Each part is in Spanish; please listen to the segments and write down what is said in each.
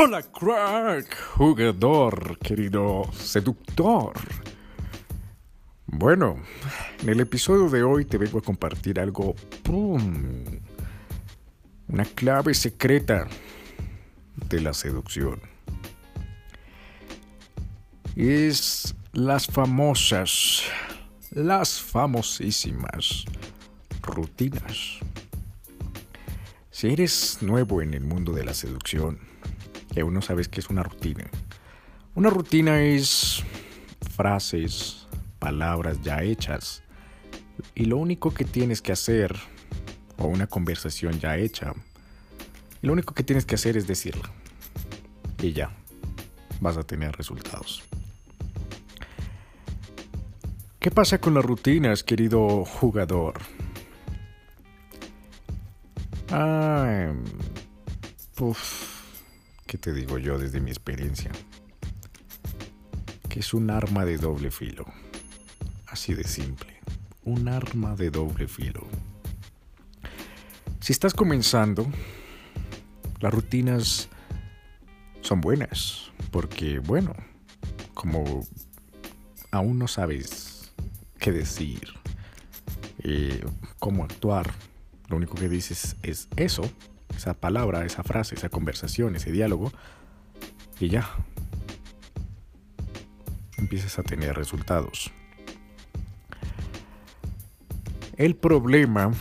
Hola, crack, jugador, querido seductor. Bueno, en el episodio de hoy te vengo a compartir algo, ¡pum! una clave secreta de la seducción. Es las famosas, las famosísimas rutinas. Si eres nuevo en el mundo de la seducción, que aún no sabes qué es una rutina. Una rutina es frases, palabras ya hechas. Y lo único que tienes que hacer, o una conversación ya hecha, lo único que tienes que hacer es decirla. Y ya, vas a tener resultados. ¿Qué pasa con las rutinas, querido jugador? Ah, ¿Qué te digo yo desde mi experiencia? Que es un arma de doble filo. Así de simple. Un arma de doble filo. Si estás comenzando, las rutinas son buenas. Porque, bueno, como aún no sabes qué decir, eh, cómo actuar, lo único que dices es eso, esa palabra, esa frase, esa conversación, ese diálogo, y ya empiezas a tener resultados. El problema,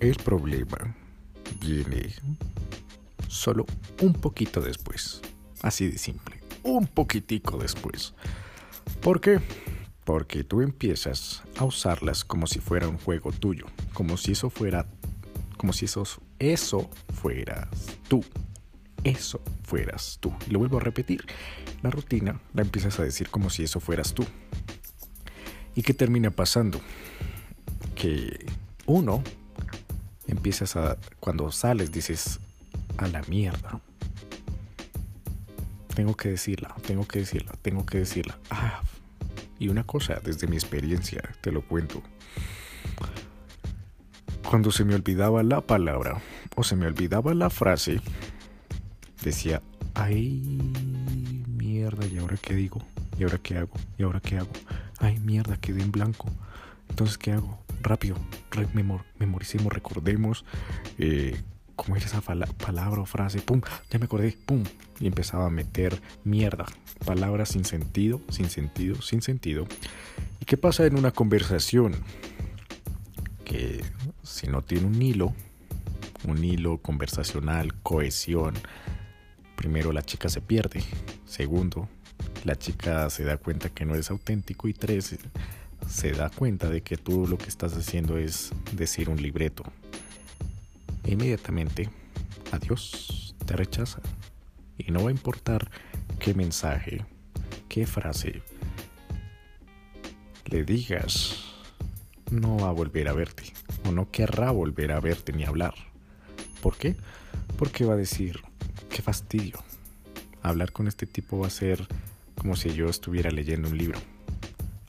el problema viene solo un poquito después, así de simple, un poquitico después. ¿Por qué? Porque tú empiezas a usarlas como si fuera un juego tuyo, como si eso fuera como si eso, eso fueras tú. Eso fueras tú. Y lo vuelvo a repetir. La rutina la empiezas a decir como si eso fueras tú. ¿Y qué termina pasando? Que uno empiezas a, cuando sales dices, a la mierda. Tengo que decirla, tengo que decirla, tengo que decirla. Ah, y una cosa, desde mi experiencia, te lo cuento cuando se me olvidaba la palabra o se me olvidaba la frase, decía, ay, mierda, ¿y ahora qué digo? ¿Y ahora qué hago? ¿Y ahora qué hago? Ay, mierda, quedé en blanco. Entonces, ¿qué hago? Rápido, memoricemos, recordemos eh, cómo era esa palabra o frase. Pum, ya me acordé, pum. Y empezaba a meter mierda, palabras sin sentido, sin sentido, sin sentido. ¿Y qué pasa en una conversación? Que si no tiene un hilo, un hilo conversacional, cohesión, primero la chica se pierde. Segundo, la chica se da cuenta que no eres auténtico. Y tres, se da cuenta de que tú lo que estás haciendo es decir un libreto. E inmediatamente, adiós, te rechaza. Y no va a importar qué mensaje, qué frase le digas, no va a volver a verte o no querrá volver a verte ni hablar. ¿Por qué? Porque va a decir, qué fastidio. Hablar con este tipo va a ser como si yo estuviera leyendo un libro.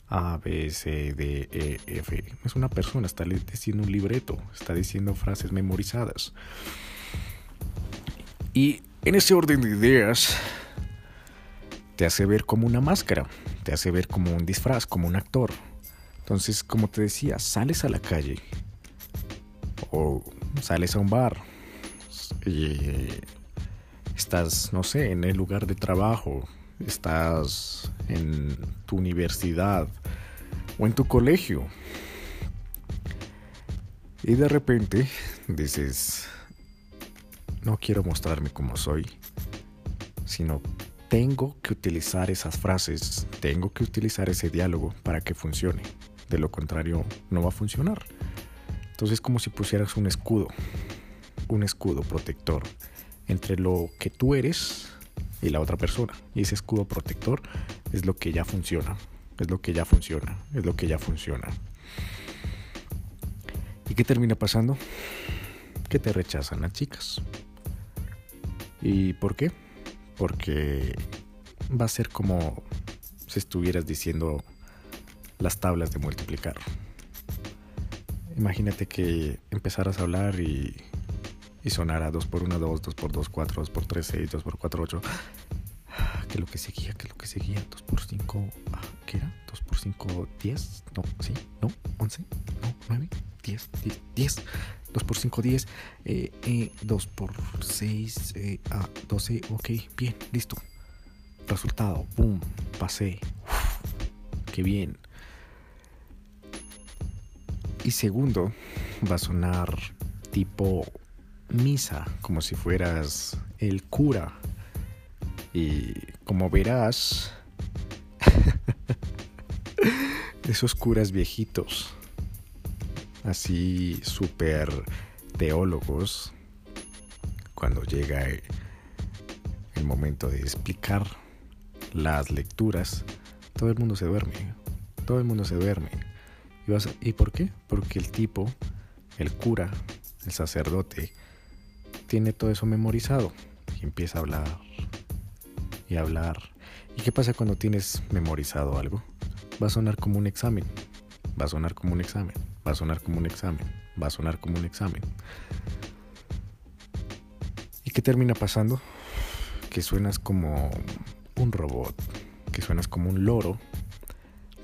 A, B, C, D, E, F. Es una persona, está diciendo un libreto, está diciendo frases memorizadas. Y en ese orden de ideas, te hace ver como una máscara, te hace ver como un disfraz, como un actor. Entonces, como te decía, sales a la calle o sales a un bar y estás, no sé, en el lugar de trabajo, estás en tu universidad o en tu colegio. Y de repente dices, no quiero mostrarme como soy, sino tengo que utilizar esas frases, tengo que utilizar ese diálogo para que funcione. De lo contrario, no va a funcionar. Entonces es como si pusieras un escudo, un escudo protector entre lo que tú eres y la otra persona. Y ese escudo protector es lo que ya funciona, es lo que ya funciona, es lo que ya funciona. ¿Y qué termina pasando? Que te rechazan las chicas. ¿Y por qué? Porque va a ser como si estuvieras diciendo las tablas de multiplicar. Imagínate que empezaras a hablar y, y sonara 2x1, 2, 2x2, 4, 2x3, 6, 2x4, 8. ¿Qué es lo que seguía? ¿Qué es lo que seguía? 2x5, ah, ¿qué era? 2x5, 10, no, sí, no, 11, no, 9, 10, 10, 10. 2 por 5, 10. Eh, eh, 2 por 6, eh, ah, 12. Ok, bien, listo. Resultado, boom, pasé. Uf, qué bien. Y segundo, va a sonar tipo misa, como si fueras el cura. Y como verás, esos curas viejitos así súper teólogos, cuando llega el momento de explicar las lecturas, todo el mundo se duerme. Todo el mundo se duerme. ¿Y, vas ¿Y por qué? Porque el tipo, el cura, el sacerdote, tiene todo eso memorizado y empieza a hablar y hablar. ¿Y qué pasa cuando tienes memorizado algo? Va a sonar como un examen. Va a sonar como un examen va a sonar como un examen, va a sonar como un examen. ¿Y qué termina pasando? Que suenas como un robot, que suenas como un loro,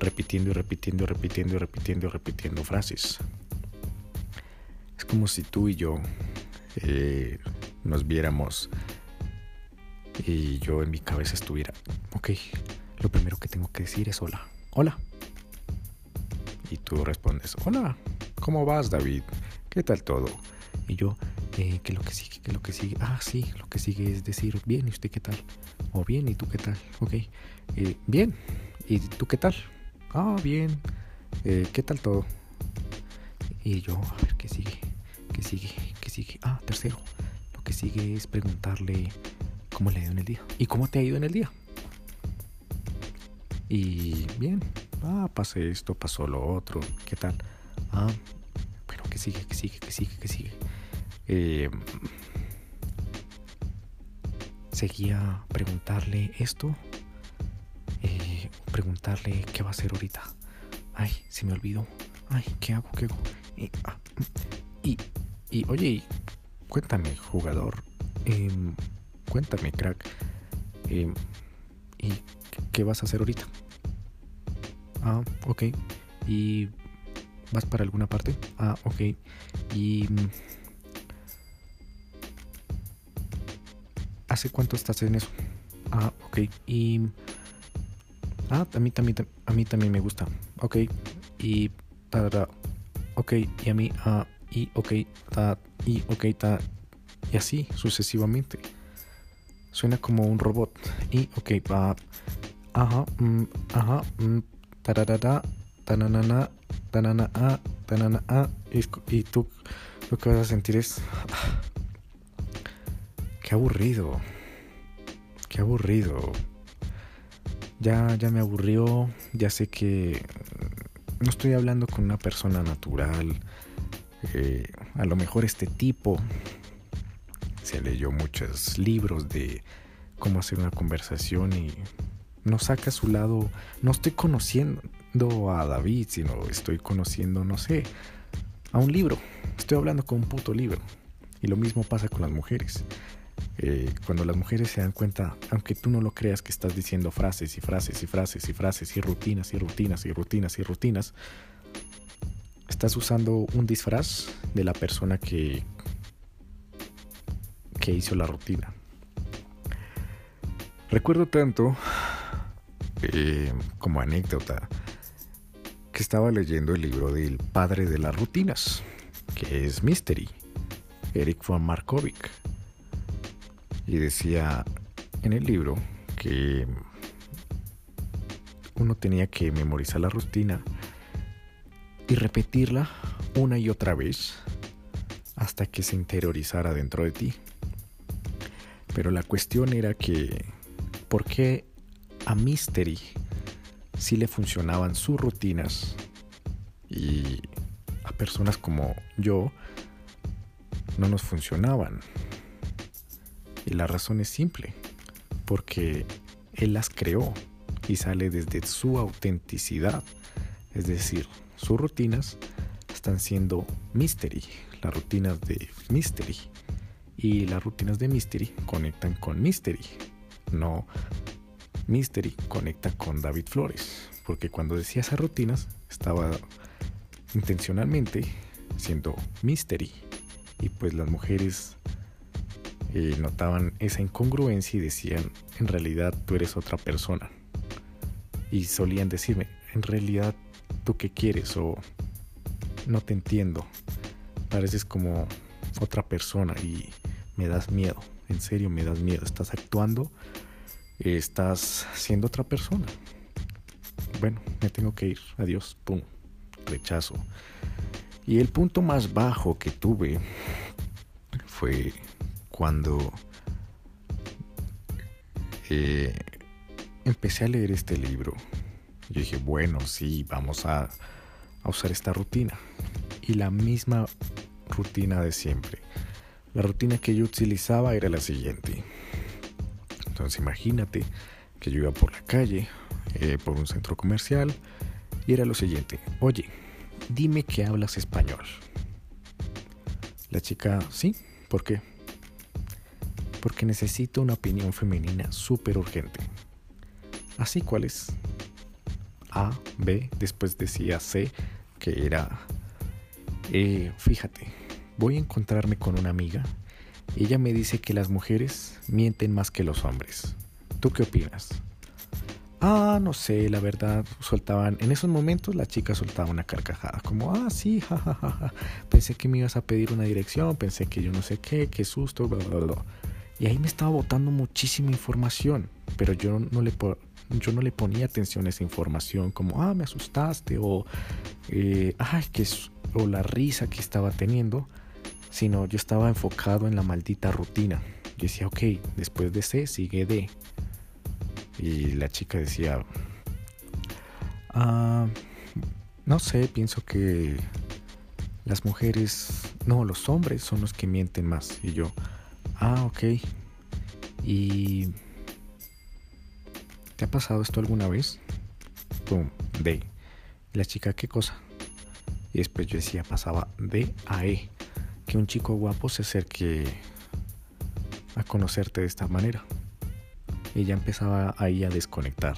repitiendo y repitiendo y repitiendo y repitiendo y repitiendo frases. Es como si tú y yo eh, nos viéramos y yo en mi cabeza estuviera, ok, lo primero que tengo que decir es hola, hola. Y tú respondes, hola, ¿cómo vas David? ¿Qué tal todo? Y yo, eh, ¿qué lo que sigue? ¿Qué lo que sigue? Ah, sí, lo que sigue es decir, bien, ¿y usted qué tal? O bien, ¿y tú qué tal? Ok, eh, bien, ¿y tú qué tal? Ah, bien, eh, ¿qué tal todo? Y yo, a ver, ¿qué sigue? ¿Qué sigue? ¿Qué sigue? Ah, tercero, lo que sigue es preguntarle cómo le ha ido en el día. ¿Y cómo te ha ido en el día? Y bien, ah, pasé esto, pasó lo otro, ¿qué tal? Ah, bueno, que sigue, que sigue, que sigue, que sigue. Eh, seguía preguntarle esto, preguntarle qué va a hacer ahorita. Ay, se me olvidó. Ay, ¿qué hago? ¿Qué hago? Y, ah, y, oye, cuéntame, jugador. Eh, cuéntame, crack. Em, ¿Y qué vas a hacer ahorita? Ah, ok. ¿Y vas para alguna parte? Ah, ok. ¿Y hace cuánto estás en eso? Ah, ok. Y ah, a mí también a mí también me gusta. Ok. Y ta, ok, y a mí ah y ok, ta y ok, ta y así sucesivamente. Suena como un robot. Y ok, va ajá, mm, ajá, mm, tararara, tananana, tanana a, tanana a, y, tú lo que vas a sentir es, qué aburrido, qué aburrido. Ya, ya me aburrió, ya sé que no estoy hablando con una persona natural. Eh, a lo mejor este tipo se leyó muchos libros de cómo hacer una conversación y no saca su lado, no estoy conociendo a David, sino estoy conociendo, no sé, a un libro. Estoy hablando con un puto libro. Y lo mismo pasa con las mujeres. Eh, cuando las mujeres se dan cuenta, aunque tú no lo creas, que estás diciendo frases y frases y frases y frases y rutinas y rutinas y rutinas y rutinas, estás usando un disfraz de la persona que, que hizo la rutina. Recuerdo tanto eh, como anécdota, que estaba leyendo el libro del padre de las rutinas, que es Mystery, Eric von Markovic. Y decía en el libro que uno tenía que memorizar la rutina y repetirla una y otra vez hasta que se interiorizara dentro de ti. Pero la cuestión era que, ¿por qué a Mystery sí le funcionaban sus rutinas y a personas como yo no nos funcionaban. Y la razón es simple, porque él las creó y sale desde su autenticidad. Es decir, sus rutinas están siendo mystery, las rutinas de mystery. Y las rutinas de Mystery conectan con Mystery, no Mystery conecta con David Flores, porque cuando decía esas rutinas estaba intencionalmente siendo Mystery y pues las mujeres eh, notaban esa incongruencia y decían, en realidad tú eres otra persona. Y solían decirme, en realidad tú qué quieres o no te entiendo, pareces como otra persona y me das miedo, en serio me das miedo, estás actuando estás siendo otra persona. Bueno, me tengo que ir. Adiós. Pum. Rechazo. Y el punto más bajo que tuve fue cuando eh, empecé a leer este libro. Yo dije, bueno, sí, vamos a, usar esta rutina. Y la misma rutina de siempre. La rutina que yo utilizaba era la siguiente. Entonces imagínate que yo iba por la calle, eh, por un centro comercial, y era lo siguiente, oye, dime que hablas español. La chica, sí, ¿por qué? Porque necesito una opinión femenina súper urgente. Así, ¿cuál es? A, B, después decía C, que era, eh, fíjate, voy a encontrarme con una amiga ella me dice que las mujeres mienten más que los hombres. ¿Tú qué opinas? Ah, no sé, la verdad, soltaban, en esos momentos la chica soltaba una carcajada, como, ah, sí, jajaja, pensé que me ibas a pedir una dirección, pensé que yo no sé qué, qué susto, bla, bla, bla. Y ahí me estaba botando muchísima información, pero yo no le, yo no le ponía atención a esa información, como, ah, me asustaste, o, eh, ay, que, o la risa que estaba teniendo sino yo estaba enfocado en la maldita rutina. Yo decía, ok, después de C sigue D. Y la chica decía, ah, no sé, pienso que las mujeres, no, los hombres son los que mienten más. Y yo, ah, ok. ¿Y te ha pasado esto alguna vez? Pum, D. la chica, ¿qué cosa? Y después yo decía, pasaba D a E que un chico guapo se acerque a conocerte de esta manera. Y ya empezaba ahí a desconectar.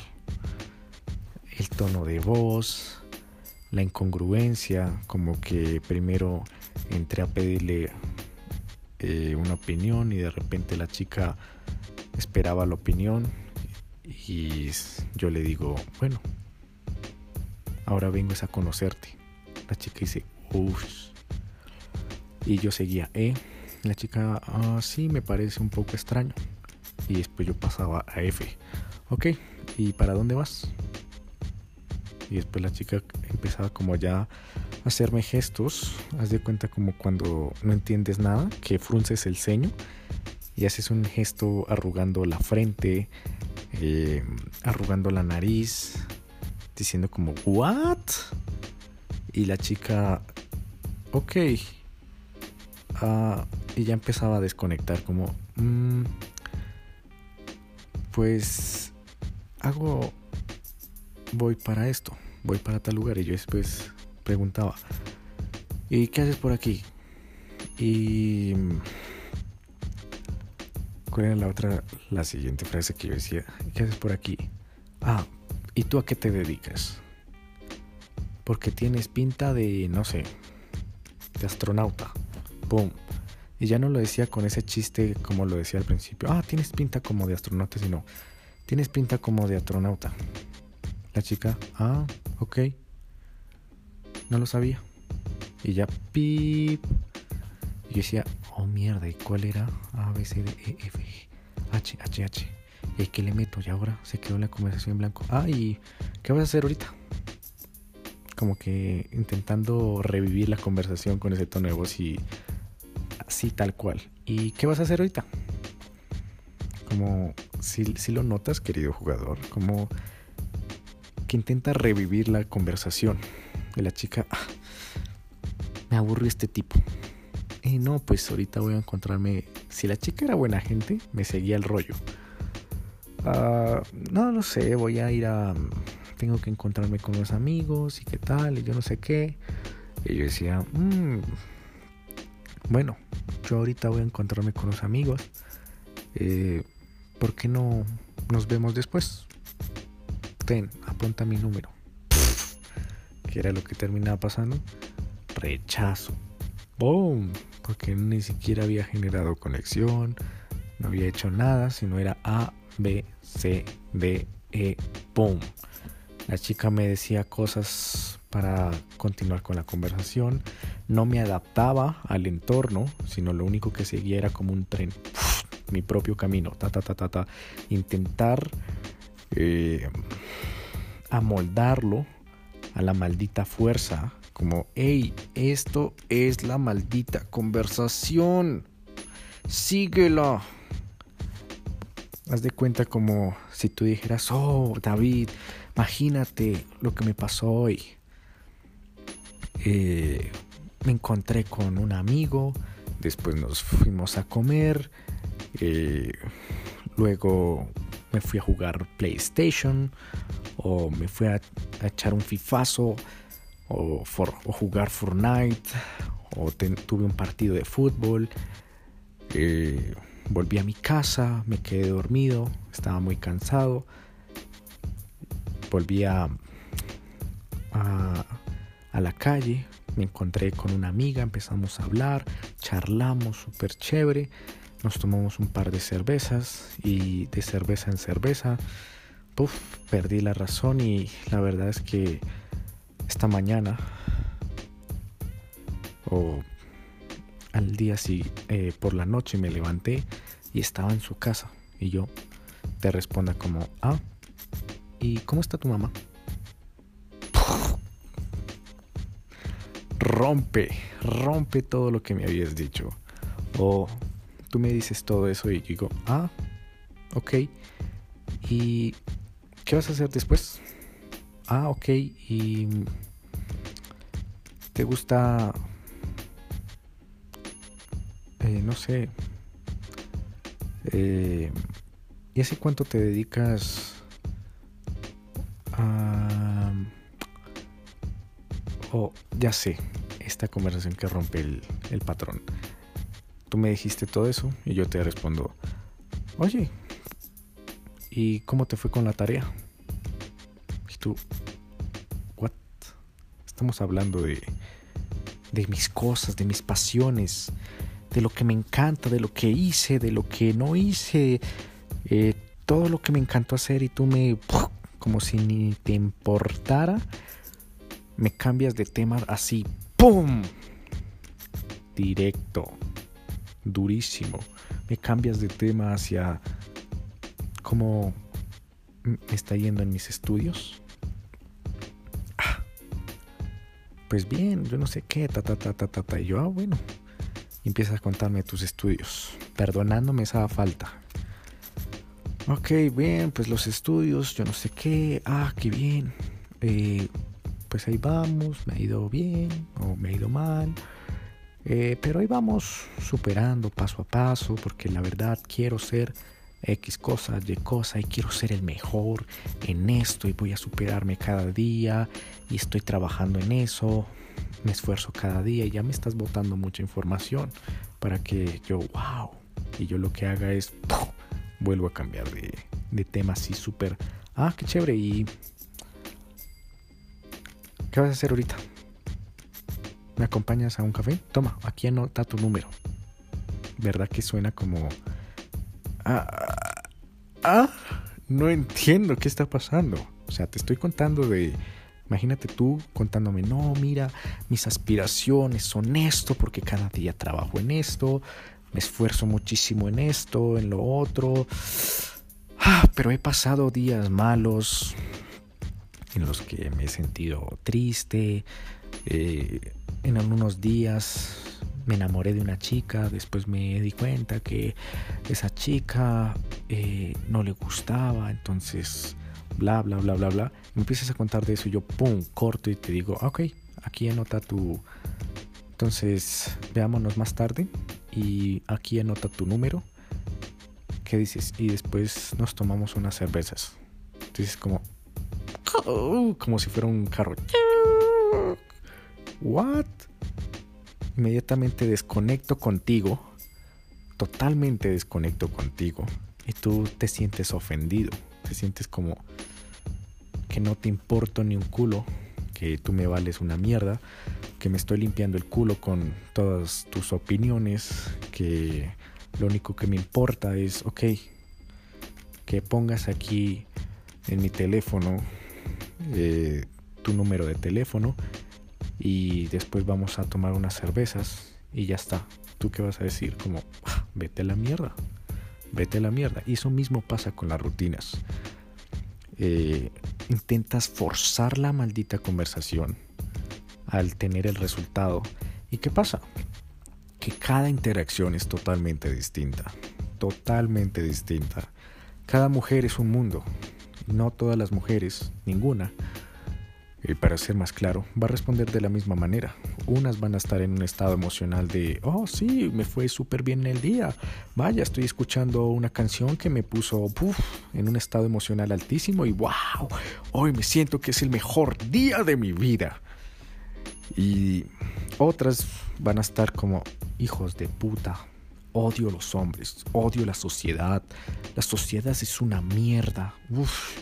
El tono de voz, la incongruencia, como que primero entré a pedirle eh, una opinión y de repente la chica esperaba la opinión y yo le digo, bueno, ahora vengo a conocerte. La chica dice, uff y yo seguía E. La chica, ah, sí, me parece un poco extraño. Y después yo pasaba a F. Ok, ¿y para dónde vas? Y después la chica empezaba como ya a hacerme gestos. Haz de cuenta como cuando no entiendes nada, que frunces el ceño y haces un gesto arrugando la frente, eh, arrugando la nariz, diciendo como, ¿what? Y la chica, ok, Ah, y ya empezaba a desconectar como, mm, pues hago, voy para esto, voy para tal lugar y yo después preguntaba, ¿y qué haces por aquí? Y... ¿Cuál era la otra, la siguiente frase que yo decía? ¿Qué haces por aquí? Ah, ¿y tú a qué te dedicas? Porque tienes pinta de, no sé, de astronauta. Y ya no lo decía con ese chiste como lo decía al principio. Ah, tienes pinta como de astronauta, sino tienes pinta como de astronauta. La chica, ah, ok. No lo sabía. Y ya, pip. Y yo decía, oh mierda, ¿y cuál era? A, B, C, D, E, F, G, H, H, H. ¿Y qué le meto? Y ahora se quedó la conversación en blanco. Ah, ¿y qué vas a hacer ahorita? Como que intentando revivir la conversación con ese tono de voz y así tal cual. ¿Y qué vas a hacer ahorita? Como si, si lo notas, querido jugador, como intenta revivir la conversación. Y la chica, ah, me aburrió este tipo. Y no, pues ahorita voy a encontrarme. Si la chica era buena gente, me seguía el rollo. Ah, no, no sé, voy a ir a. Tengo que encontrarme con los amigos y qué tal, y yo no sé qué. Y yo decía, mmm, bueno, yo ahorita voy a encontrarme con los amigos. Eh, ¿Por qué no nos vemos después? Ten, apunta mi número. ¿Qué era lo que terminaba pasando? Rechazo. ¡Boom! Porque ni siquiera había generado conexión, no había hecho nada, sino era A, B, C, D, E, ¡boom! La chica me decía cosas para continuar con la conversación. No me adaptaba al entorno, sino lo único que seguía era como un tren. mi propio camino. Ta, ta, ta, ta, ta. Intentar eh, amoldarlo a la maldita fuerza. Como, hey, esto es la maldita conversación. Síguela. Haz de cuenta como si tú dijeras, oh, David, imagínate lo que me pasó hoy. Eh, me encontré con un amigo, después nos fuimos a comer, eh, luego me fui a jugar PlayStation o me fui a, echar un fifazo o, jugar Fortnite o tuve un partido de fútbol. Eh, volví a mi casa, me quedé dormido, estaba muy cansado. Volví a, a la calle, me encontré con una amiga, empezamos a hablar, charlamos súper chévere, nos tomamos un par de cervezas y de cerveza en cerveza, puff, perdí la razón y la verdad es que esta mañana o al día sí, eh, por la noche me levanté y estaba en su casa y yo te responda como, ah, ¿y cómo está tu mamá? rompe, rompe todo lo que me habías dicho. O tú me dices todo eso y digo, ah, ok. ¿Y qué vas a hacer después? Ah, ok. ¿Y te gusta, eh, no sé, eh, ¿y hace cuánto te dedicas a... Oh, ya sé, esta conversación que rompe el, patrón. Tú me dijiste todo eso y yo te respondo, oye, ¿y cómo te fue con la tarea? Y tú, ¿what? Estamos hablando de, de mis cosas, de mis pasiones, de lo que me encanta, de lo que hice, de lo que no hice, eh, todo lo que me encantó hacer y tú me, como si ni te importara, me cambias de tema así, ¡Pum! Directo. Durísimo. Me cambias de tema hacia cómo me está yendo en mis estudios. Ah. Pues bien, yo no sé qué, ta ta ta ta ta ta. Y yo, ah, bueno. Y empiezas a contarme tus estudios, perdonándome esa falta. Ok, bien, pues los estudios, yo no sé qué. Ah, qué bien. Eh, pues ahí vamos, me ha ido bien o me ha ido mal. Eh, pero ahí vamos superando paso a paso porque la verdad quiero ser X cosas, Y cosas y quiero ser el mejor en esto y voy a superarme cada día y estoy trabajando en eso, me esfuerzo cada día y ya me estás botando mucha información para que yo, wow, y yo lo que haga es, vuelvo a cambiar de, de tema así súper, ah, qué chévere y ¿Qué vas a hacer ahorita? ¿Me acompañas a un café? Toma, aquí anota tu número. ¿Verdad que suena como... Ah, ah, no entiendo qué está pasando. O sea, te estoy contando de... Imagínate tú contándome, no, mira, mis aspiraciones son esto, porque cada día trabajo en esto, me esfuerzo muchísimo en esto, en lo otro. Ah, pero he pasado días malos, en los que me he sentido triste. Eh, en algunos días me enamoré de una chica, después me di cuenta que esa chica eh, no le gustaba, entonces bla, bla, bla, bla, bla. Me empiezas a contar de eso y yo, ¡pum!, corto y te digo, ok, aquí anota tu... Entonces, veámonos más tarde y aquí anota tu número. ¿Qué dices? Y después nos tomamos unas cervezas. Entonces, como, como si fuera un carro. What? Inmediatamente desconecto contigo. Totalmente desconecto contigo. Y tú te sientes ofendido, te sientes como que no te importo ni un culo, que tú me vales una mierda, que me estoy limpiando el culo con todas tus opiniones, que lo único que me importa es, ok, que pongas aquí en mi teléfono eh, tu número de teléfono y después vamos a tomar unas cervezas y ya está. ¿Tú qué vas a decir? Como, ah, vete a la mierda, vete a la mierda. Y eso mismo pasa con las rutinas. Eh, intentas forzar la maldita conversación al tener el resultado. ¿Y qué pasa? Que cada interacción es totalmente distinta. Totalmente distinta. Cada mujer es un mundo. No todas las mujeres, ninguna, y para ser más claro, va a responder de la misma manera. Unas van a estar en un estado emocional de, oh sí, me fue súper bien el día. Vaya, estoy escuchando una canción que me puso en un estado emocional altísimo y wow, hoy me siento que es el mejor día de mi vida. Y otras van a estar como, hijos de puta, odio los hombres, odio la sociedad. La sociedad es una mierda. Uf,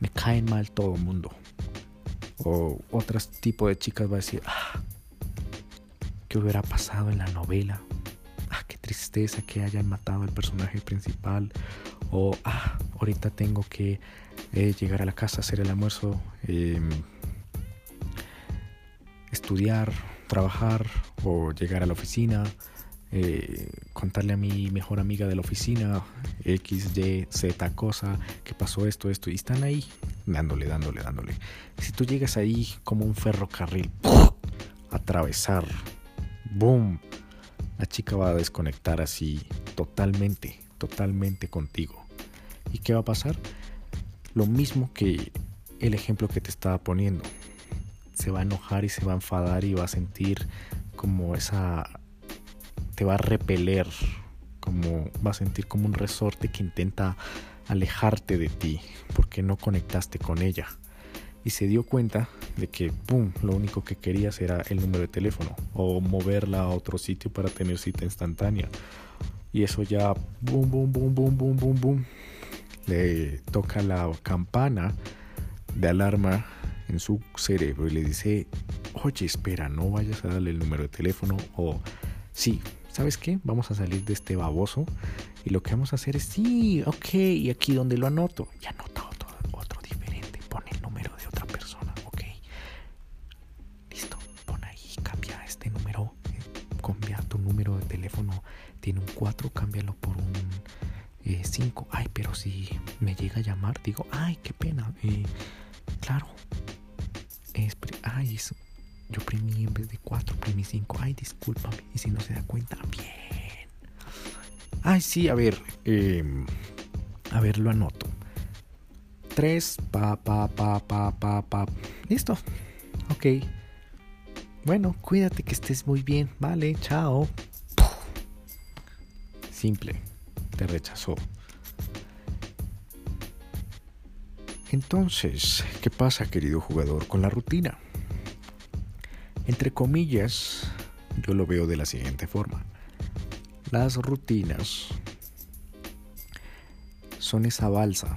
me caen mal todo el mundo. O otro tipo de chicas va a decir, ah, ¿qué hubiera pasado en la novela? Ah, qué tristeza que hayan matado al personaje principal. O, ah, ahorita tengo que eh, llegar a la casa, hacer el almuerzo, em, estudiar, trabajar o llegar a la oficina. Eh, contarle a mi mejor amiga de la oficina X, Y, Z cosa, que pasó esto, esto, y están ahí dándole, dándole, dándole. Si tú llegas ahí como un ferrocarril, atravesar, boom, la chica va a desconectar así totalmente, totalmente contigo. ¿Y qué va a pasar? Lo mismo que el ejemplo que te estaba poniendo. Se va a enojar y se va a enfadar y va a sentir como esa... te va a repeler, como va a sentir como un resorte que intenta alejarte de ti porque no conectaste con ella. Y se dio cuenta de que, ¡pum!, lo único que querías era el número de teléfono o moverla a otro sitio para tener cita instantánea. Y eso ya, ¡boom, boom, boom, boom, boom, boom, boom! Le toca la campana de alarma en su cerebro y le dice, oye, espera, no vayas a darle el número de teléfono o sí, ¿sabes qué? Vamos a salir de este baboso y lo que vamos a hacer es, sí, ok, y aquí donde lo anoto, ya anota sí, a ver. Em, a ver, lo anoto. 3, pa, pa, pa, pa, pa, pa. Listo. Ok. Bueno, cuídate que estés muy bien. Vale, chao. Simple. Te rechazó. Entonces, ¿qué pasa, querido jugador, con la rutina? Entre comillas, yo lo veo de la siguiente forma. Las rutinas son esa balsa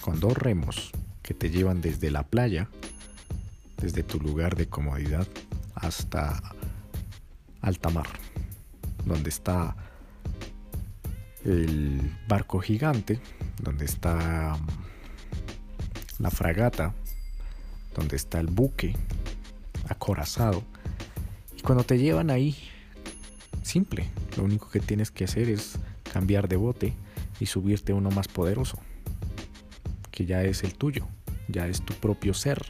con dos remos que te llevan desde la playa, desde tu lugar de comodidad, hasta alta mar, donde está el barco gigante, donde está la fragata, donde está el buque, acorazado. Y cuando te llevan ahí, simple, lo único que tienes que hacer es cambiar de bote y subirte uno más poderoso, que ya es el tuyo, ya es tu propio ser.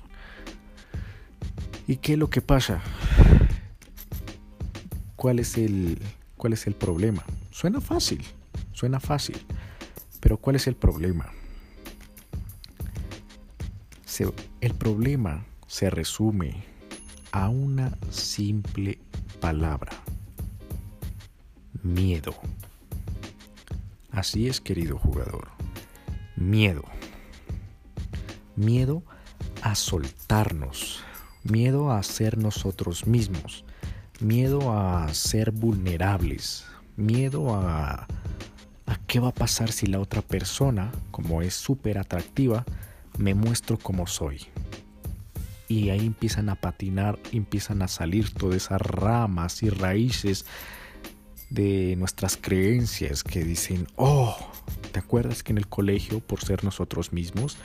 ¿Y qué es lo que pasa? ¿Cuál es el, cuál es el problema? Suena fácil, suena fácil, pero ¿cuál es el problema? el problema se resume a una simple palabra. Miedo. Así es, querido jugador. Miedo. Miedo a soltarnos. Miedo a ser nosotros mismos. Miedo a ser vulnerables. miedo a, a qué va a pasar si la otra persona, como es súper atractiva, me muestro como soy. Y ahí empiezan a patinar, empiezan a salir todas esas ramas y raíces de nuestras creencias que dicen, oh, ¿te acuerdas que en el colegio, por ser nosotros mismos,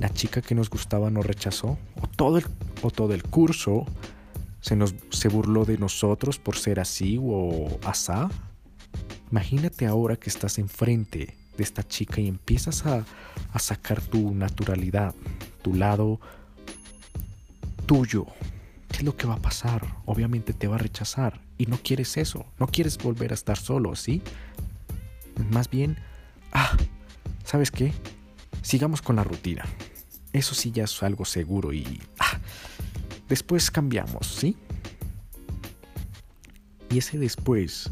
la chica que nos gustaba nos rechazó? O todo el, o todo el curso se, nos, se burló de nosotros por ser así o asá. Imagínate ahora que estás enfrente de esta chica y empiezas a, a sacar tu naturalidad, tu lado tuyo. ¿Qué es lo que va a pasar? Obviamente te va a rechazar y no quieres eso, no quieres volver a estar solo, ¿sí? Más bien, ah, ¿sabes qué? Sigamos con la rutina. Eso sí ya es algo seguro y ah, después cambiamos, ¿sí? Y ese después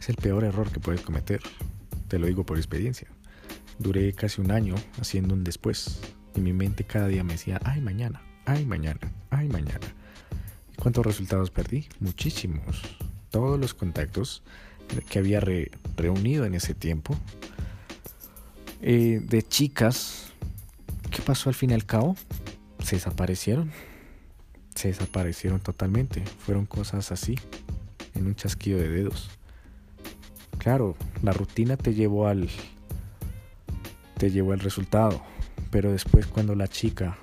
es el peor error que puedes cometer. Te lo digo por experiencia. Duré casi un año haciendo un después y mi mente cada día me decía, ay mañana, ay mañana, ay mañana. ¿Y cuántos resultados perdí? Muchísimos. Todos los contactos que había reunido en ese tiempo eh, de chicas, ¿qué pasó al fin y al cabo? Se desaparecieron. Se desaparecieron totalmente. Fueron cosas así, en un chasquido de dedos. Claro, la rutina te llevó al te llevó al resultado, pero después cuando la chica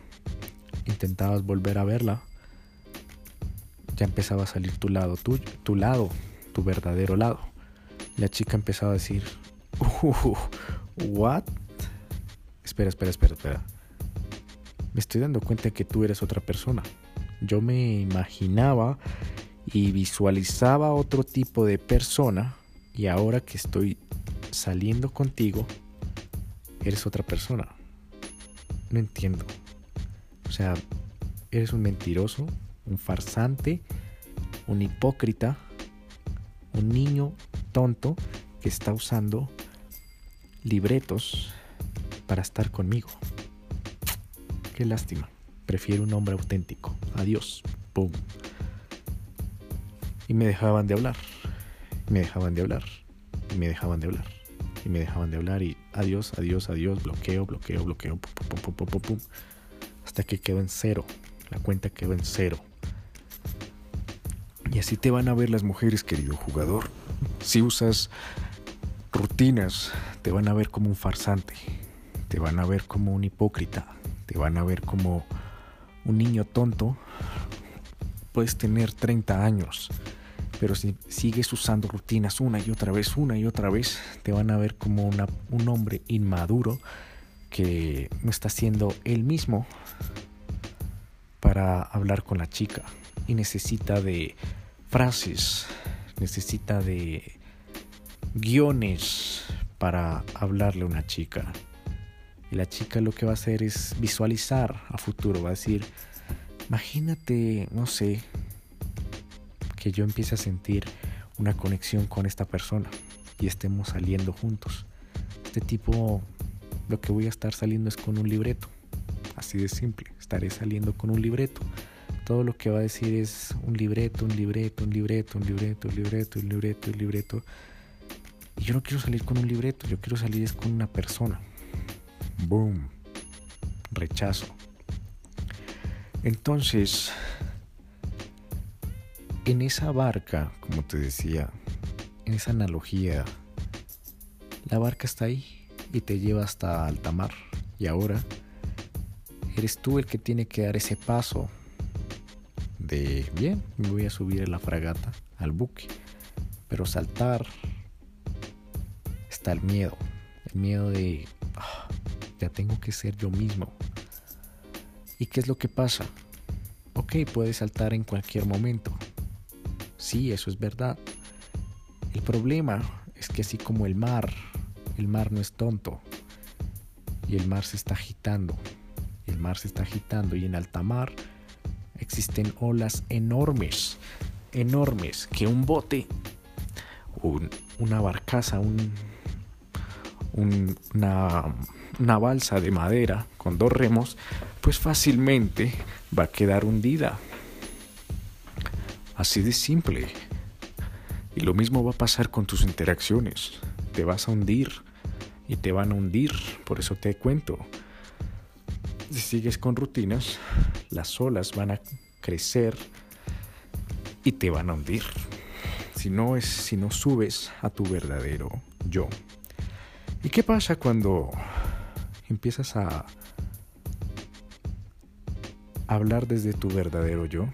intentabas volver a verla, ya empezaba a salir tu lado, tu, tu lado, tu verdadero lado. La chica empezaba a decir, uh, ¿what? Espera, espera, espera, espera. Me estoy dando cuenta que tú eres otra persona. Yo me imaginaba y visualizaba otro tipo de persona y ahora que estoy saliendo contigo, eres otra persona. No entiendo. O sea, eres un mentiroso, un farsante, un hipócrita, un niño tonto que está usando libretos para estar conmigo. Qué lástima. Prefiero un hombre auténtico. Adiós. Boom. Y me dejaban de hablar. Me dejaban de hablar. Y me dejaban de hablar. Y me dejaban de hablar. Y adiós, adiós, adiós. Bloqueo, bloqueo, bloqueo. Pum, pum, pum, pum, Hasta que quedó en cero. La cuenta quedó en cero. Y así te van a ver las mujeres, querido jugador. Si usas rutinas, te van a ver como un farsante, te van a ver como un hipócrita, te van a ver como un niño tonto. Puedes tener 30 años, pero si sigues usando rutinas una y otra vez, una y otra vez, te van a ver como un hombre inmaduro que no está siendo él mismo para hablar con la chica y necesita de frases, necesita de guiones para hablarle a una chica. Y la chica lo que va a hacer es visualizar a futuro, va a decir, imagínate, no sé, que yo empiece a sentir una conexión con esta persona y estemos saliendo juntos. Este tipo, lo que voy a estar saliendo es con un libreto. Así de simple, estaré saliendo con un libreto todo lo que va a decir es un libreto, un libreto, un libreto, un libreto, un libreto, un libreto, un libreto. Y yo no quiero salir con un libreto, yo quiero salir es con una persona. Boom. Rechazo. Entonces, en esa barca, como te decía, en esa analogía, la barca está ahí y te lleva hasta alta mar. Y ahora eres tú el que tiene que dar ese paso de, bien, me voy a subir en la fragata, al buque, pero saltar está el miedo, el miedo de, ah, ya tengo que ser yo mismo. ¿Y qué es lo que pasa? Ok, puedes saltar en cualquier momento. Sí, eso es verdad. El problema es que así como el mar, el mar no es tonto. Y el mar se está agitando. El mar se está agitando y en alta mar existen olas enormes, enormes, que un bote, una barcaza, un, una, una balsa de madera con dos remos, pues fácilmente va a quedar hundida. Así de simple. Y lo mismo va a pasar con tus interacciones. Te vas a hundir y te van a hundir. Por eso te cuento. Si sigues con rutinas, las olas van a crecer y te van a hundir. Si no es si no subes a tu verdadero yo. ¿Y qué pasa cuando empiezas a hablar desde tu verdadero yo?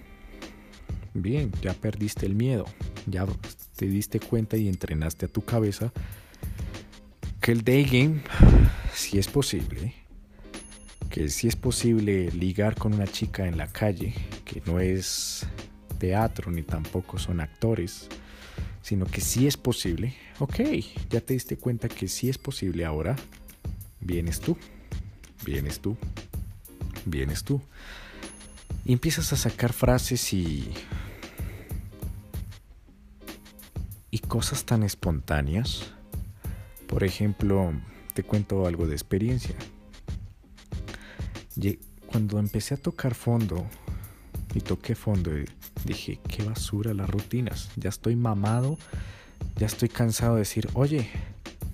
Bien, ya perdiste el miedo, ya te diste cuenta y entrenaste a tu cabeza que el day game, si es posible, que si es posible ligar con una chica en la calle, que no es teatro ni tampoco son actores, sino que si es posible, ok, ya te diste cuenta que si es posible ahora, vienes tú, vienes tú, vienes tú. Y empiezas a sacar frases y y cosas tan espontáneas. Por ejemplo, te cuento algo de experiencia. Cuando empecé a tocar fondo y toqué fondo, dije, qué basura las rutinas. Ya estoy mamado, ya estoy cansado de decir, oye,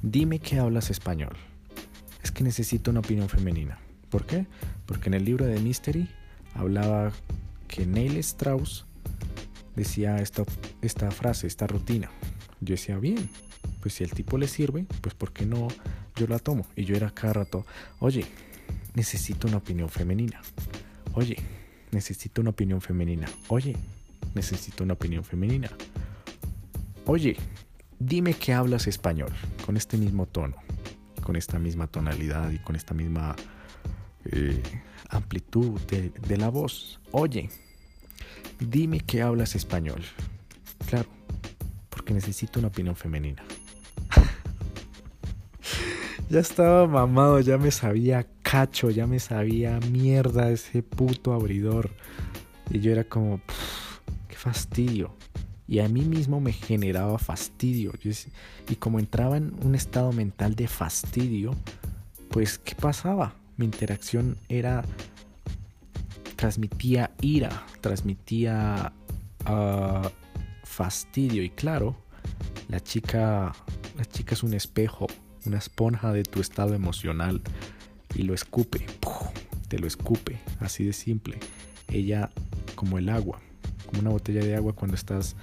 dime que hablas español. Es que necesito una opinión femenina. ¿Por qué? Porque en el libro de Mystery hablaba que Neil Strauss decía esta, esta frase, esta rutina. Yo decía, bien, pues si el tipo le sirve, pues ¿por qué no yo la tomo? Y yo era cada rato, oye, necesito una opinión femenina. Oye, necesito una opinión femenina. Oye, necesito una opinión femenina. Oye, dime que hablas español con este mismo tono, con esta misma tonalidad y con esta misma eh, amplitud de, de la voz. Oye, dime que hablas español. Claro, porque necesito una opinión femenina. Ya estaba mamado, ya me sabía cacho, ya me sabía mierda ese puto abridor. Y yo era como, qué fastidio. Y a mí mismo me generaba fastidio. y como entraba en un estado mental de fastidio, pues, ¿qué pasaba? Mi interacción era transmitía ira, transmitía uh, fastidio y claro, la chica, la chica es un espejo, una esponja de tu estado emocional y lo escupe, te lo escupe, así de simple. Ella como el agua, como una botella de agua cuando estás,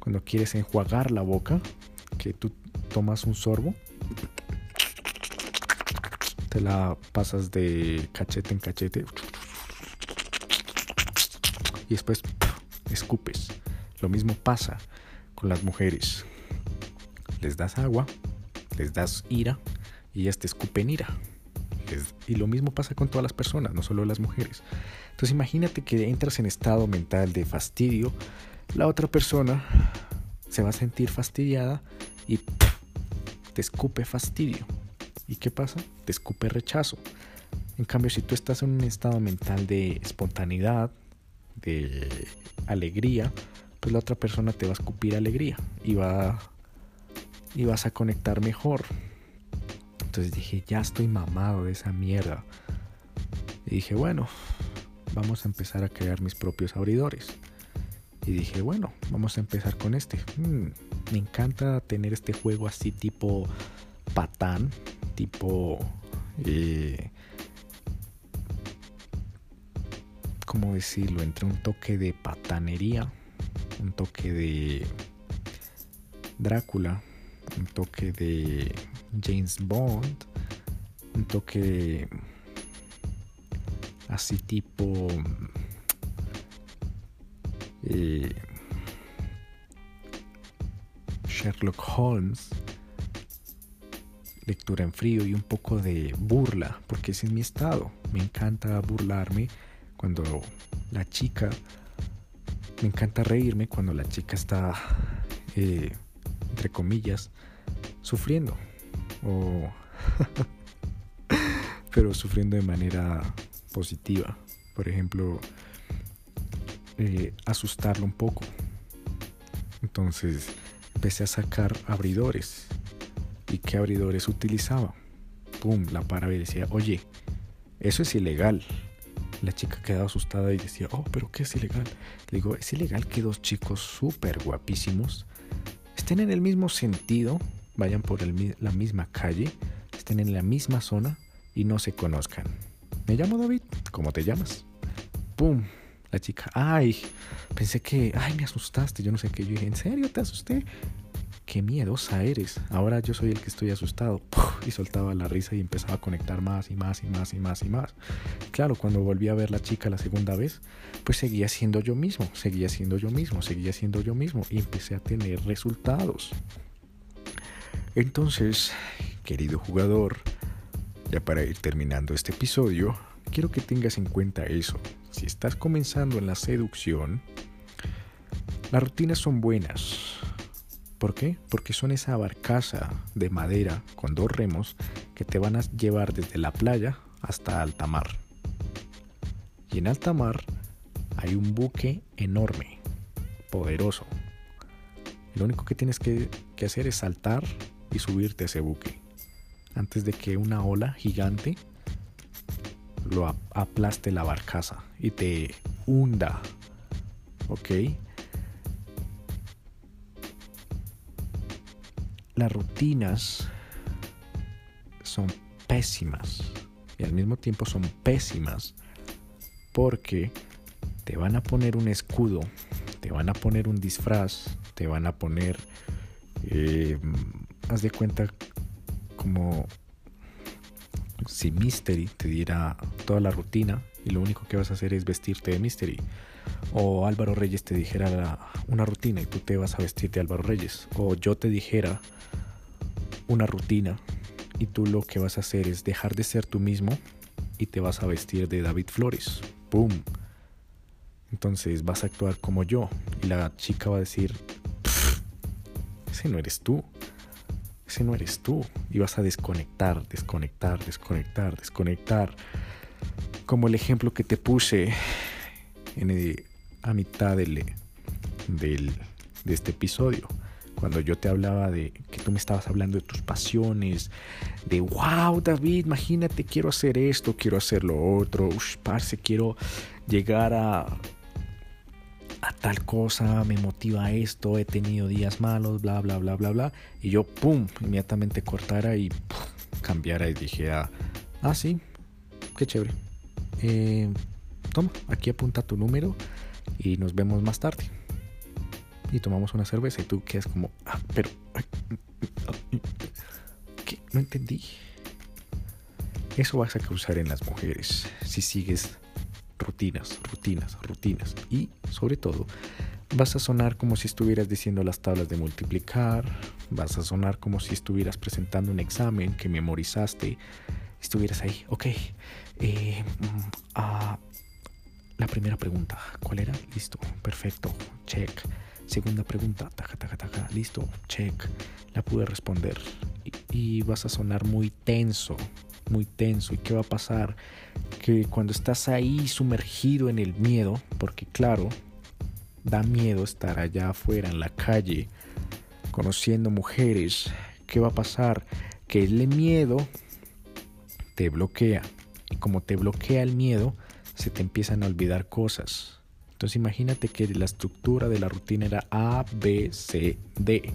cuando quieres enjuagar la boca, que tú tomas un sorbo, te la pasas de cachete en cachete y después escupes. Lo mismo pasa con las mujeres. Les das agua, les das ira y ellas te escupen ira. y lo mismo pasa con todas las personas, no solo las mujeres. Entonces imagínate que entras en estado mental de fastidio, la otra persona se va a sentir fastidiada y te escupe fastidio. ¿Y qué pasa? Te escupe rechazo. En cambio, si tú estás en un estado mental de espontaneidad, de alegría, pues la otra persona te va a escupir alegría y va y vas a conectar mejor. Entonces dije, ya estoy mamado de esa mierda. Y dije, bueno, vamos a empezar a crear mis propios abridores. Y dije, bueno, vamos a empezar con este. Mm, me encanta tener este juego así tipo patán, tipo eh, ¿cómo decirlo? Entre un toque de patanería, un toque de Drácula, un toque de James Bond, un toque así tipo eh, Sherlock Holmes, lectura en frío y un poco de burla, porque ese es mi estado. Me encanta burlarme cuando la chica, me encanta reírme cuando la chica está, eh, entre comillas, sufriendo. O pero sufriendo de manera positiva. Por ejemplo, eh, asustarlo un poco. Entonces empecé a sacar abridores. ¿Y qué abridores utilizaba? Pum, la paraba y decía, oye, eso es ilegal. La chica quedaba asustada y decía, oh, pero ¿qué es ilegal? Le digo, es ilegal que dos chicos súper guapísimos estén en el mismo sentido, vayan por la misma calle, estén en la misma zona y no se conozcan. Me llamo David, ¿cómo te llamas? ¡Pum! La chica, ay, pensé que, ay, me asustaste, yo no sé qué. Yo dije, ¿en serio te asusté? Qué miedosa eres. Ahora yo soy el que estoy asustado. Y soltaba la risa y empezaba a conectar más y más y más y más y más. Claro, cuando volví a ver la chica la segunda vez, pues seguía siendo yo mismo, seguía siendo yo mismo, seguía siendo yo mismo y empecé a tener resultados. Entonces, querido jugador, ya para ir terminando este episodio, quiero que tengas en cuenta eso. Si estás comenzando en la seducción, las rutinas son buenas. ¿Por qué? Porque son esa barcaza de madera con dos remos que te van a llevar desde la playa hasta alta mar. Y en alta mar hay un buque enorme, poderoso. Lo único que tienes que, hacer es saltar y subirte a ese buque antes de que una ola gigante lo aplaste la barcaza y te hunda. ¿Ok? Las rutinas son pésimas y al mismo tiempo son pésimas porque te van a poner un escudo, te van a poner un disfraz, te van a poner, eh, haz de cuenta como si Mystery te diera toda la rutina y lo único que vas a hacer es vestirte de Mystery. O Álvaro Reyes te dijera una rutina y tú te vas a vestir de Álvaro Reyes. O yo te dijera una rutina y tú lo que vas a hacer es dejar de ser tú mismo y te vas a vestir de David Flores. ¡Pum! Entonces vas a actuar como yo y la chica va a decir, ese no eres tú ese no eres tú. Y vas a desconectar, desconectar, desconectar, desconectar. Como el ejemplo que te puse en a mitad del, del, de este episodio. Cuando yo te hablaba de que tú me estabas hablando de tus pasiones, de wow, David, imagínate, quiero hacer esto, quiero hacer lo otro, uff, parce, quiero llegar a a tal cosa, me motiva esto, he tenido días malos, bla, bla, bla, bla, bla. Y yo, pum, inmediatamente cortara y cambiara y dije, ah, ah, sí, qué chévere. Eh, toma, aquí apunta tu número y nos vemos más tarde. Y tomamos una cerveza y tú quedas como, ah, pero, ¿qué? No entendí. Eso vas a causar en las mujeres si sigues rutinas, rutinas, rutinas. Y sobre todo, vas a sonar como si estuvieras diciendo las tablas de multiplicar, vas a sonar como si estuvieras presentando un examen que memorizaste, estuvieras ahí, ok. Eh, mm, ah, la primera pregunta, ¿cuál era? Listo, perfecto, check. Segunda pregunta, taca, taca, taca, listo, check. La pude responder. y vas a sonar muy tenso, muy tenso. ¿Y qué va a pasar? Que cuando estás ahí sumergido en el miedo, porque claro, da miedo estar allá afuera en la calle conociendo mujeres, ¿qué va a pasar? Que el miedo te bloquea. Y como te bloquea el miedo, se te empiezan a olvidar cosas. Entonces imagínate que la estructura de la rutina era A, B, C, D.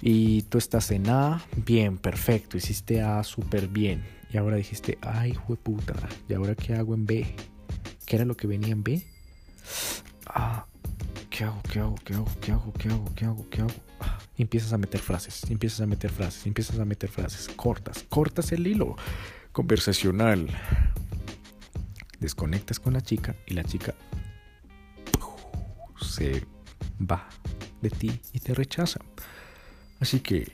Y tú estás en A, bien, perfecto, hiciste A súper bien. Y ahora dijiste, ay, puta, ¿y ahora qué hago en B? ¿Qué era lo que venía en B? Ah, ¿qué hago? ¿Qué hago? ¿Qué hago? ¿Qué hago? ¿Qué hago? ¿Qué hago? ¿Qué hago? Ah, empiezas a meter frases, empiezas a meter frases, empiezas a meter frases, cortas, cortas el hilo conversacional. Desconectas con la chica y la chica se va de ti y te rechaza. Así que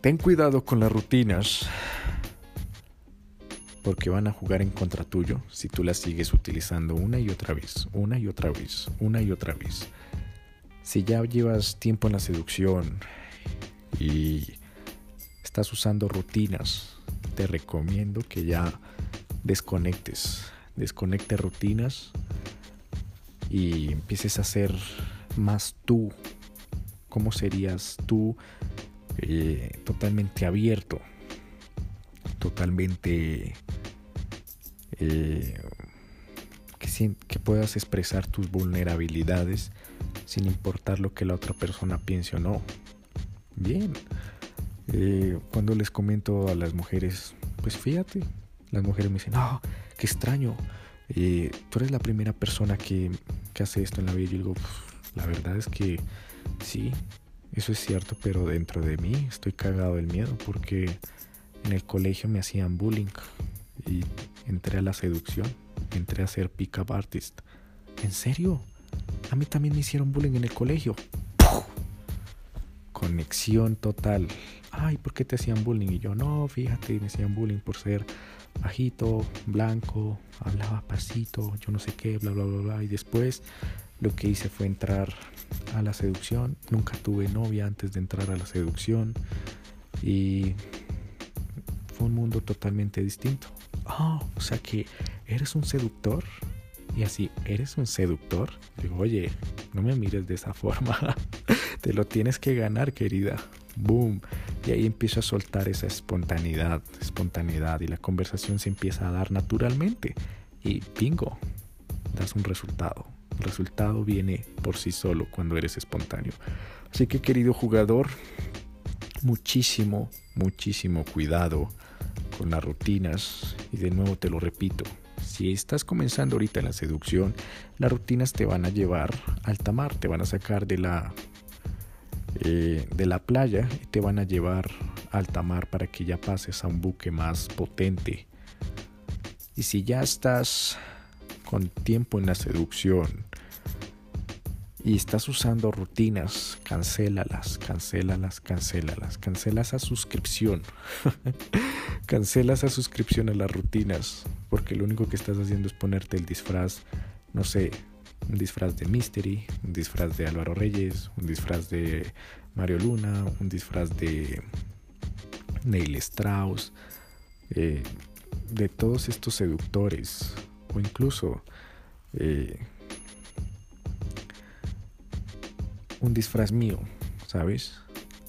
ten cuidado con las rutinas porque van a jugar en contra tuyo si tú las sigues utilizando una y otra vez, una y otra vez, una y otra vez. Si ya llevas tiempo en la seducción y estás usando rutinas, te recomiendo que ya desconectes, desconecte rutinas y empieces a ser más tú cómo serías tú eh, totalmente abierto, totalmente eh, que, puedas expresar tus vulnerabilidades sin importar lo que la otra persona piense o no. Bien. Eh, cuando les comento a las mujeres, pues fíjate, las mujeres me dicen, no, qué extraño. Tú eres la primera persona que, hace esto en la vida. Y yo digo, la verdad es que sí, eso es cierto, pero dentro de mí estoy cagado del miedo porque en el colegio me hacían bullying y entré a la seducción, entré a ser pick-up artist. ¿En serio? A mí también me hicieron bullying en el colegio. Conexión total. Ay, ¿por qué te hacían bullying? Y yo, no, fíjate, me hacían bullying por ser bajito, blanco, hablaba pasito, yo no sé qué, bla, bla, bla, bla. Y después lo que hice fue entrar a la seducción. Nunca tuve novia antes de entrar a la seducción. Y fue un mundo totalmente distinto. Oh, o sea que eres un seductor. Y así, ¿eres un seductor? Digo, oye, no me mires de esa forma. Te lo tienes que ganar, querida. Boom. Y ahí empiezo a soltar esa espontaneidad, espontaneidad. Y la conversación se empieza a dar naturalmente. Y bingo, das un resultado. El resultado viene por sí solo cuando eres espontáneo. Así que querido jugador, muchísimo, muchísimo cuidado con las rutinas. Y de nuevo te lo repito, si estás comenzando ahorita en la seducción, las rutinas te van a llevar al alta mar, te van a sacar de la, eh, de la playa y te van a llevar al alta mar para que ya pases a un buque más potente. Y si ya estás con tiempo en la seducción y estás usando rutinas, cancélalas, cancélalas, cancélalas, cancela esa suscripción. cancela esa suscripción a las rutinas, porque lo único que estás haciendo es ponerte el disfraz, no sé, un disfraz de Mystery, un disfraz de Álvaro Reyes, un disfraz de Mario Luna, un disfraz de Neil Strauss, eh, de todos estos seductores, o incluso eh, un disfraz mío, ¿sabes?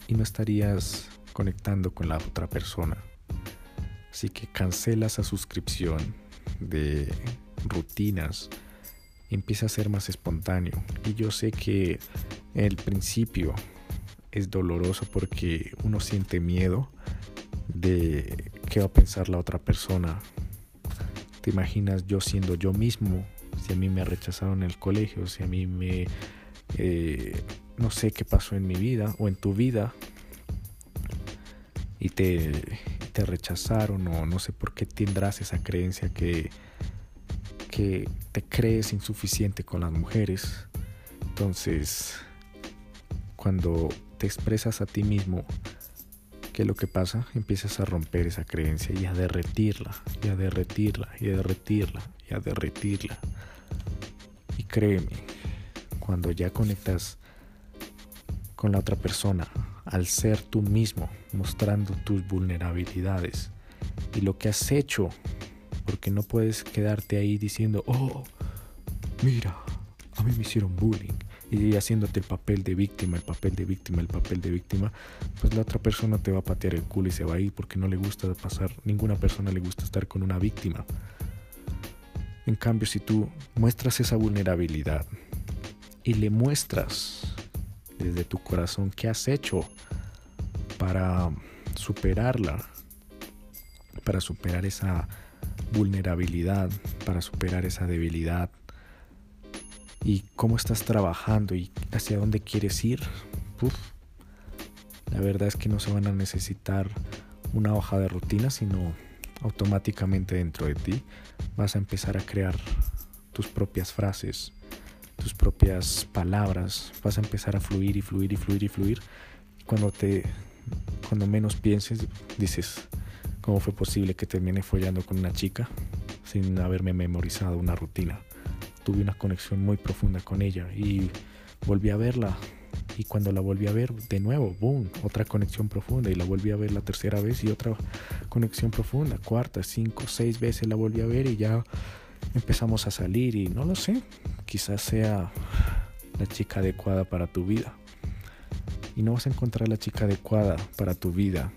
Y no estarías conectando con la otra persona. Así que cancela esa suscripción de rutinas empieza a ser más espontáneo. Y yo sé que el principio es doloroso porque uno siente miedo de qué va a pensar la otra persona. ¿Te imaginas yo siendo yo mismo? Si a mí me rechazaron en el colegio, si a mí me eh, no sé qué pasó en mi vida o en tu vida y te, te rechazaron o no sé por qué tendrás esa creencia que, que te crees insuficiente con las mujeres. Entonces, cuando te expresas a ti mismo, ¿qué es lo que pasa? Empiezas a romper esa creencia y a derretirla, y a derretirla, y a derretirla, y a derretirla. Y créeme, cuando ya conectas con la otra persona, al ser tú mismo, mostrando tus vulnerabilidades y lo que has hecho, porque no puedes quedarte ahí diciendo, oh, mira, a mí me hicieron bullying y haciéndote el papel de víctima, el papel de víctima, el papel de víctima, pues la otra persona te va a patear el culo y se va a ir porque no le gusta pasar, ninguna persona le gusta estar con una víctima. En cambio, si tú muestras esa vulnerabilidad y le muestras desde tu corazón qué has hecho para superarla, para superar esa vulnerabilidad, para superar esa debilidad y cómo estás trabajando y hacia dónde quieres ir. la verdad es que no se van a necesitar una hoja de rutina, sino automáticamente dentro de ti vas a empezar a crear tus propias frases, tus propias palabras, vas a empezar a fluir y fluir y fluir y fluir. Cuando te cuando menos pienses, dices, ¿cómo fue posible que termine follando con una chica sin haberme memorizado una rutina? Tuve una conexión muy profunda con ella y volví a verla. Y cuando la volví a ver, de nuevo, boom, otra conexión profunda. Y la volví a ver la tercera vez y otra conexión profunda. Cuarta, cinco, seis veces la volví a ver y ya empezamos a salir y no lo sé, quizás sea la chica adecuada para tu vida. Y no vas a encontrar la chica adecuada para tu vida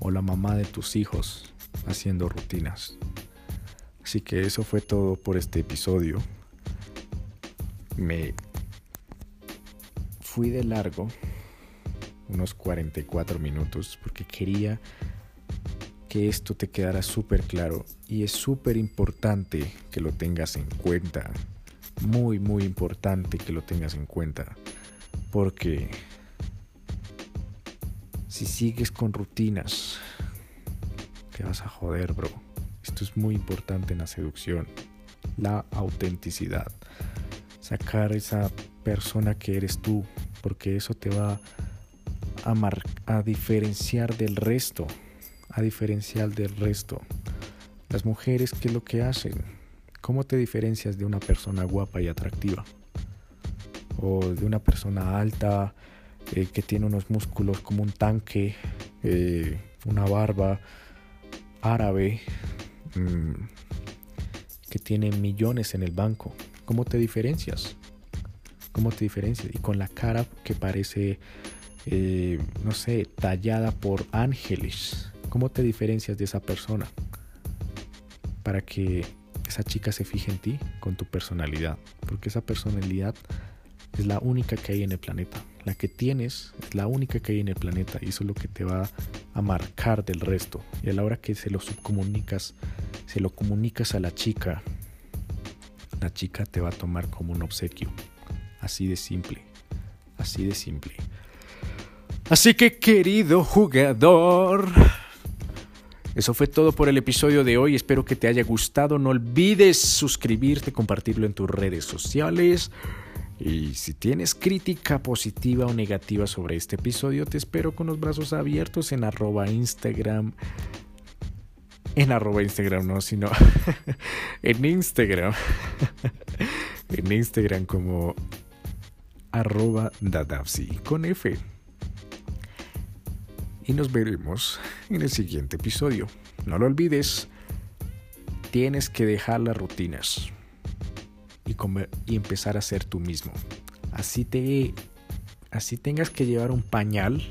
o la mamá de tus hijos haciendo rutinas. Así que eso fue todo por este episodio. Me fui de largo, unos 44 minutos, porque quería que esto te quedara súper claro y es súper importante que lo tengas en cuenta. Muy, muy importante que lo tengas en cuenta. Porque si sigues con rutinas, te vas a joder, bro. Esto es muy importante en la seducción. La autenticidad. Sacar esa persona que eres tú. Porque eso te va a, a diferenciar del resto a diferenciar del resto. Las mujeres, ¿qué es lo que hacen? ¿Cómo te diferencias de una persona guapa y atractiva? O de una persona alta eh, que tiene unos músculos como un tanque, eh, una barba árabe, mm, que tiene millones en el banco. ¿Cómo te diferencias? ¿Cómo te diferencias? Y con la cara que parece, eh, no sé, tallada por ángeles. ¿Cómo te diferencias de esa persona? Para que esa chica se fije en ti con tu personalidad. Porque esa personalidad es la única que hay en el planeta. La que tienes es la única que hay en el planeta y eso es lo que te va a marcar del resto. Y a la hora que se lo subcomunicas, se lo comunicas a la chica, la chica te va a tomar como un obsequio. Así de simple. Así de simple. Así que querido jugador, eso fue todo por el episodio de hoy. Espero que te haya gustado. No olvides suscribirte, compartirlo en tus redes sociales. Y si tienes crítica positiva o negativa sobre este episodio, te espero con los brazos abiertos en arroba Instagram. En arroba Instagram, no, sino en Instagram. en Instagram como arroba dadapsi con F y nos veremos en el siguiente episodio. No lo olvides, tienes que dejar las rutinas y, comer, y empezar a ser tú mismo. Así te así tengas que llevar un pañal,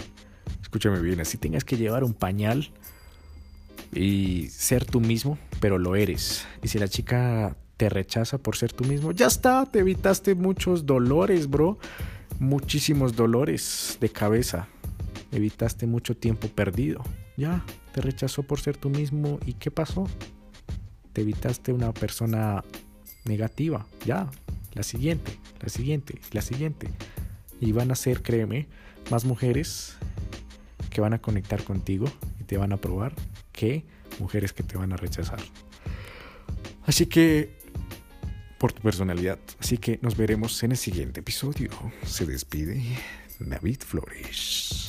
escúchame bien, así tengas que llevar un pañal y ser tú mismo, pero lo eres. Y si la chica te rechaza por ser tú mismo, ya está, te evitaste muchos dolores, bro. Muchísimos dolores de cabeza evitaste mucho tiempo perdido. Ya, te rechazó por ser tú mismo y ¿qué pasó? Te evitaste una persona negativa. Ya, la siguiente, la siguiente, la siguiente. Y van a ser, créeme, más mujeres que van a conectar contigo y te van a probar que mujeres que te van a rechazar. Así que, por tu personalidad. Así que nos veremos en el siguiente episodio. Se despide David Flores.